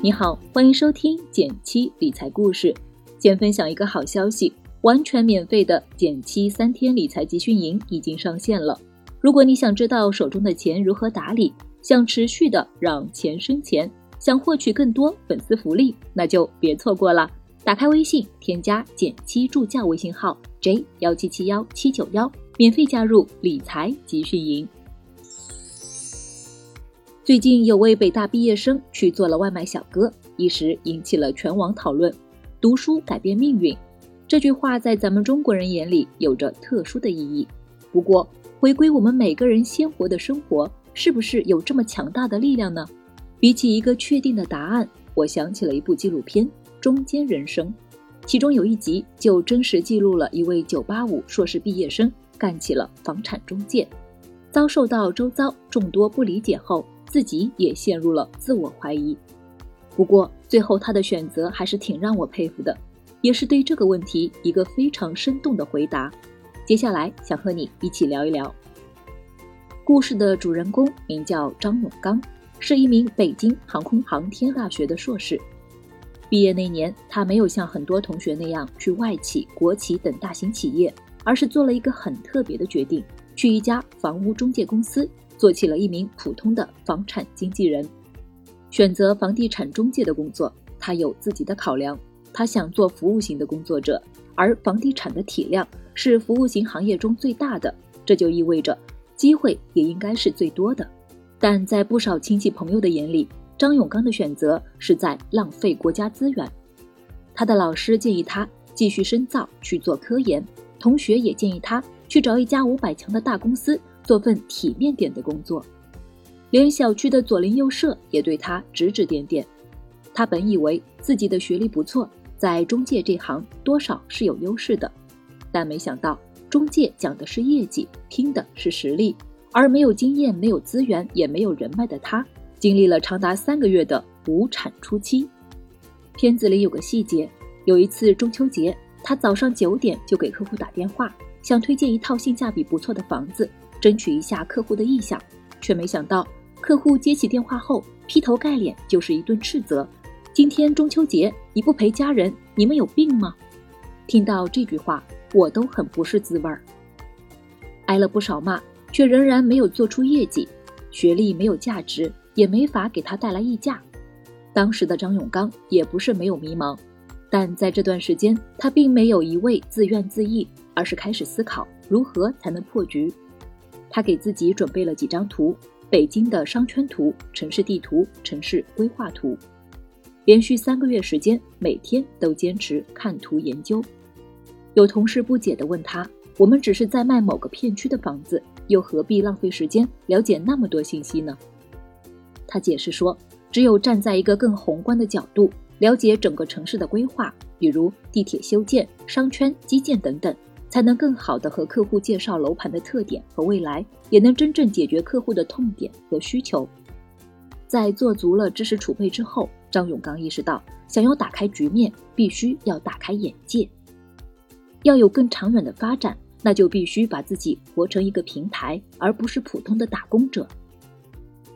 你好，欢迎收听减七理财故事。先分享一个好消息，完全免费的减七三天理财集训营已经上线了。如果你想知道手中的钱如何打理，想持续的让钱生钱，想获取更多粉丝福利，那就别错过了。打开微信，添加减七助教微信号 j 幺七七幺七九幺，免费加入理财集训营。最近有位北大毕业生去做了外卖小哥，一时引起了全网讨论。读书改变命运，这句话在咱们中国人眼里有着特殊的意义。不过，回归我们每个人鲜活的生活，是不是有这么强大的力量呢？比起一个确定的答案，我想起了一部纪录片《中间人生》，其中有一集就真实记录了一位985硕士毕业生干起了房产中介，遭受到周遭众多不理解后。自己也陷入了自我怀疑，不过最后他的选择还是挺让我佩服的，也是对这个问题一个非常生动的回答。接下来想和你一起聊一聊。故事的主人公名叫张永刚，是一名北京航空航天大学的硕士。毕业那年，他没有像很多同学那样去外企、国企等大型企业，而是做了一个很特别的决定，去一家房屋中介公司。做起了一名普通的房产经纪人，选择房地产中介的工作，他有自己的考量。他想做服务型的工作者，而房地产的体量是服务型行业中最大的，这就意味着机会也应该是最多的。但在不少亲戚朋友的眼里，张永刚的选择是在浪费国家资源。他的老师建议他继续深造去做科研，同学也建议他去找一家五百强的大公司。做份体面点的工作，连小区的左邻右舍也对他指指点点。他本以为自己的学历不错，在中介这行多少是有优势的，但没想到中介讲的是业绩，拼的是实力，而没有经验、没有资源、也没有人脉的他，经历了长达三个月的无产初期。片子里有个细节，有一次中秋节，他早上九点就给客户打电话，想推荐一套性价比不错的房子。争取一下客户的意向，却没想到客户接起电话后劈头盖脸就是一顿斥责：“今天中秋节你不陪家人，你们有病吗？”听到这句话，我都很不是滋味儿。挨了不少骂，却仍然没有做出业绩，学历没有价值，也没法给他带来溢价。当时的张永刚也不是没有迷茫，但在这段时间，他并没有一味自怨自艾，而是开始思考如何才能破局。他给自己准备了几张图：北京的商圈图、城市地图、城市规划图。连续三个月时间，每天都坚持看图研究。有同事不解地问他：“我们只是在卖某个片区的房子，又何必浪费时间了解那么多信息呢？”他解释说：“只有站在一个更宏观的角度，了解整个城市的规划，比如地铁修建、商圈、基建等等。”才能更好的和客户介绍楼盘的特点和未来，也能真正解决客户的痛点和需求。在做足了知识储备之后，张永刚意识到，想要打开局面，必须要打开眼界，要有更长远的发展，那就必须把自己活成一个平台，而不是普通的打工者。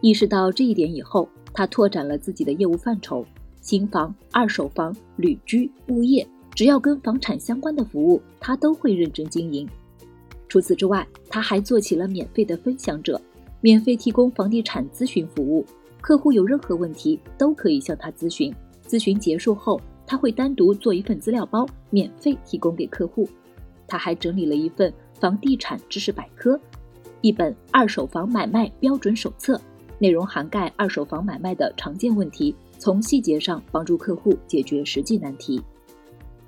意识到这一点以后，他拓展了自己的业务范畴：新房、二手房、旅居、物业。只要跟房产相关的服务，他都会认真经营。除此之外，他还做起了免费的分享者，免费提供房地产咨询服务。客户有任何问题都可以向他咨询。咨询结束后，他会单独做一份资料包，免费提供给客户。他还整理了一份房地产知识百科，一本二手房买卖标准手册，内容涵盖二手房买卖的常见问题，从细节上帮助客户解决实际难题。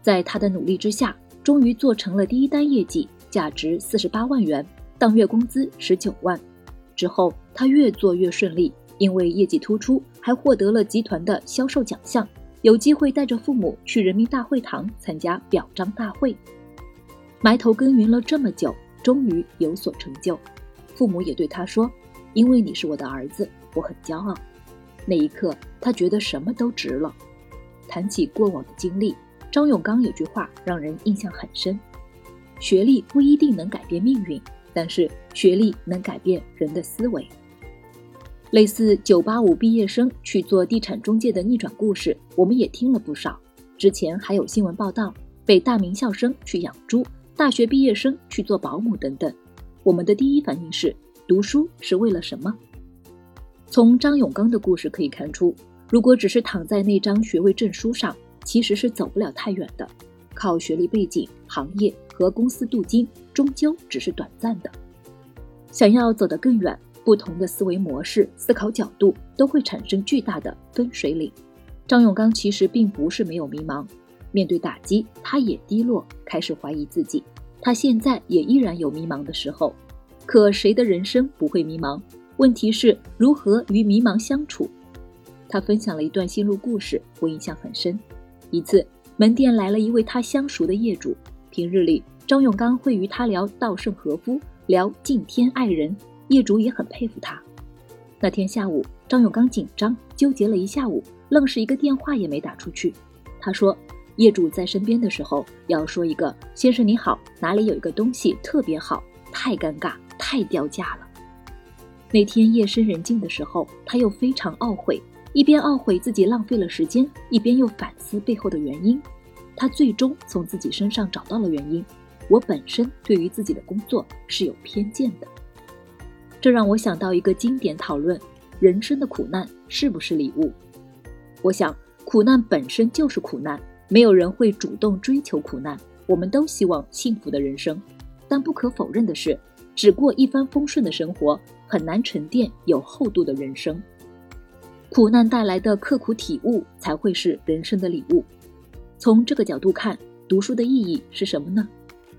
在他的努力之下，终于做成了第一单业绩，价值四十八万元，当月工资十九万。之后他越做越顺利，因为业绩突出，还获得了集团的销售奖项，有机会带着父母去人民大会堂参加表彰大会。埋头耕耘了这么久，终于有所成就。父母也对他说：“因为你是我的儿子，我很骄傲。”那一刻，他觉得什么都值了。谈起过往的经历。张永刚有句话让人印象很深：学历不一定能改变命运，但是学历能改变人的思维。类似九八五毕业生去做地产中介的逆转故事，我们也听了不少。之前还有新闻报道，北大名校生去养猪，大学毕业生去做保姆等等。我们的第一反应是：读书是为了什么？从张永刚的故事可以看出，如果只是躺在那张学位证书上，其实是走不了太远的。靠学历背景、行业和公司镀金，终究只是短暂的。想要走得更远，不同的思维模式、思考角度都会产生巨大的分水岭。张永刚其实并不是没有迷茫，面对打击，他也低落，开始怀疑自己。他现在也依然有迷茫的时候，可谁的人生不会迷茫？问题是如何与迷茫相处。他分享了一段心路故事，我印象很深。一次。门店来了一位他相熟的业主，平日里张永刚会与他聊稻盛和夫，聊敬天爱人，业主也很佩服他。那天下午，张永刚紧张纠结了一下午，愣是一个电话也没打出去。他说，业主在身边的时候要说一个“先生你好，哪里有一个东西特别好”，太尴尬，太掉价了。那天夜深人静的时候，他又非常懊悔。一边懊悔自己浪费了时间，一边又反思背后的原因。他最终从自己身上找到了原因。我本身对于自己的工作是有偏见的，这让我想到一个经典讨论：人生的苦难是不是礼物？我想，苦难本身就是苦难，没有人会主动追求苦难。我们都希望幸福的人生，但不可否认的是，只过一帆风顺的生活，很难沉淀有厚度的人生。苦难带来的刻苦体悟才会是人生的礼物。从这个角度看，读书的意义是什么呢？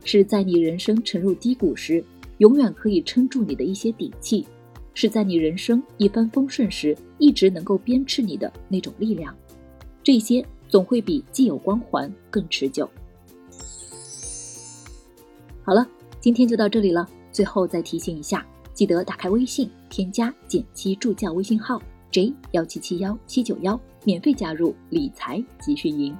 是在你人生沉入低谷时，永远可以撑住你的一些底气；是在你人生一帆风顺时，一直能够鞭笞你的那种力量。这些总会比既有光环更持久。好了，今天就到这里了。最后再提醒一下，记得打开微信，添加“简七助教”微信号。J 幺七七幺七九幺，免费加入理财集训营。